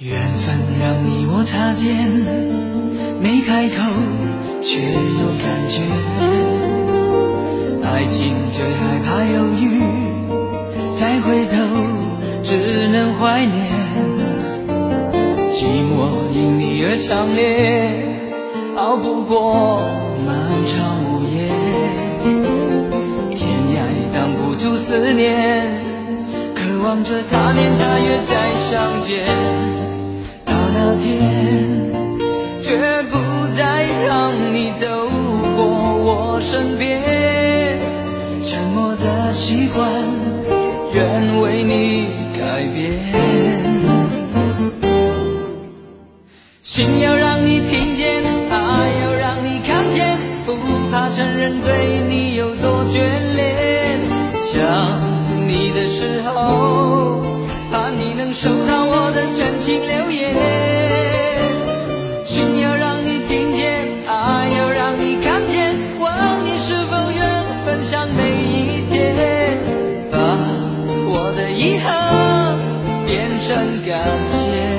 缘分让你我擦肩，没开口却有感觉。爱情最害怕犹豫，再回头只能怀念。寂寞因你而强烈，熬不过漫长午夜。天涯挡不住思念，望着他年他月再相见。到那天，绝不再让你走过我身边。沉默的习惯，愿为你改变。心要让你听见，爱要让你看见，不怕承认对你有多眷恋。想你的时候，收到我的真情留言心要让你听见爱要让你看见问你是否愿分享每一天把我的遗憾变成感谢。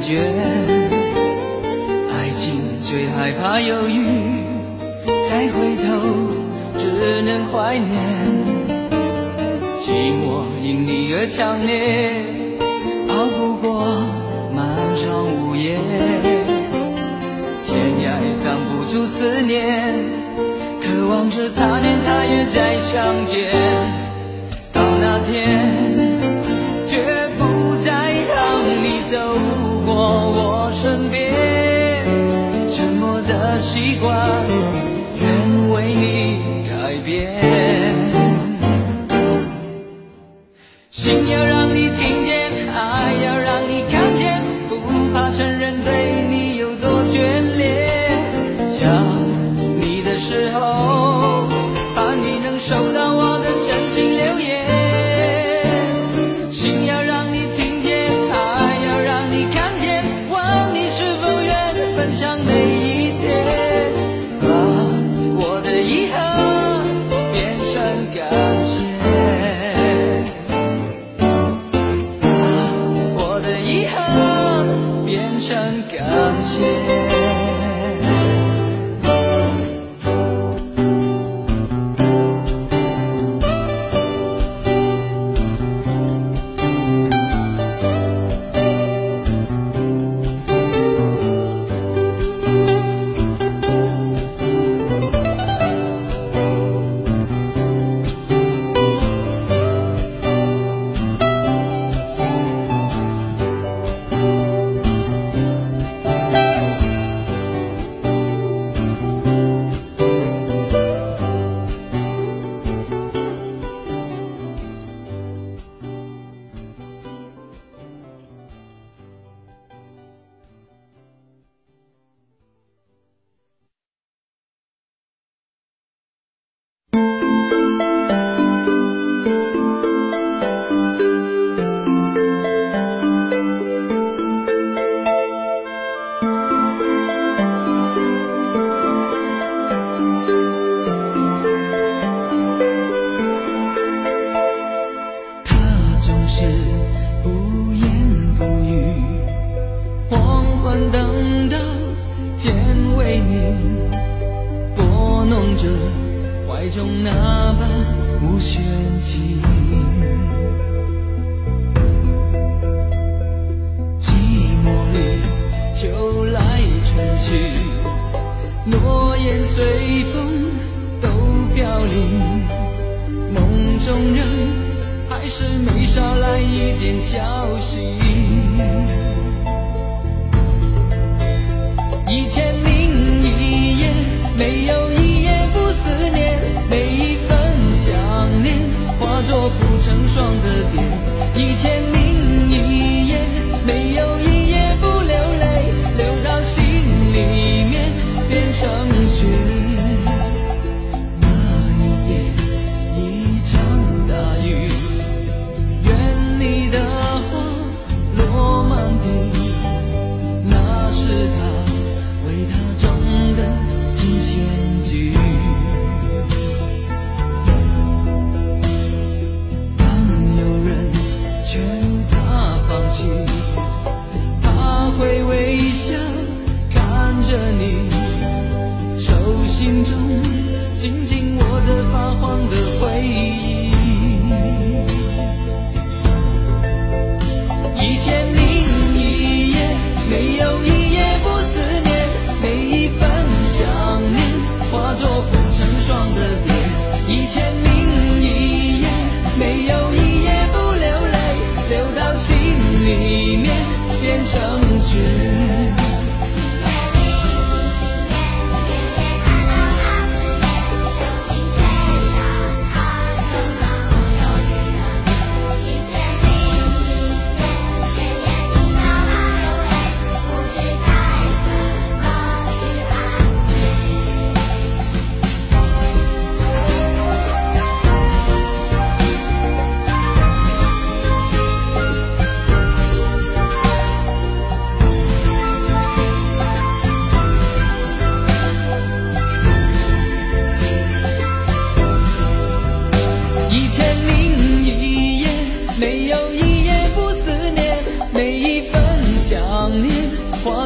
觉。爱情最害怕犹豫再回头只能怀念。寂寞因你而强烈熬不过漫长午夜。天涯也挡不住思念渴望着他年他月再相见。到那天心要让你常感谢黄昏等到天未明，拨弄着怀中那把无弦琴。寂寞里，秋来春去，诺言随风都飘零。梦中人，还是没捎来一点消息。一千零一夜，没有一夜不思念，每一份想念化作不成双的蝶。一千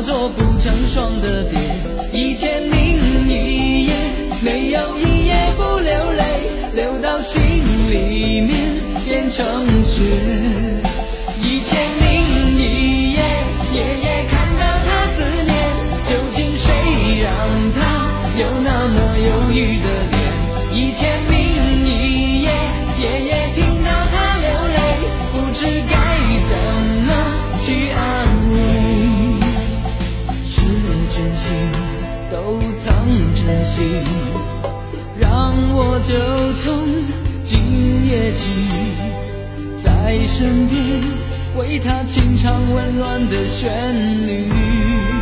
做不成双的蝶。一千零一夜，没有一夜不流泪，流到心里面变成雪。一千零一夜，夜夜看到他思念，究竟谁让他有那么忧郁的脸？一千就从今夜起，在身边为他轻唱温暖的旋律。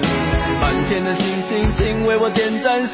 满天的星星，请为我点盏。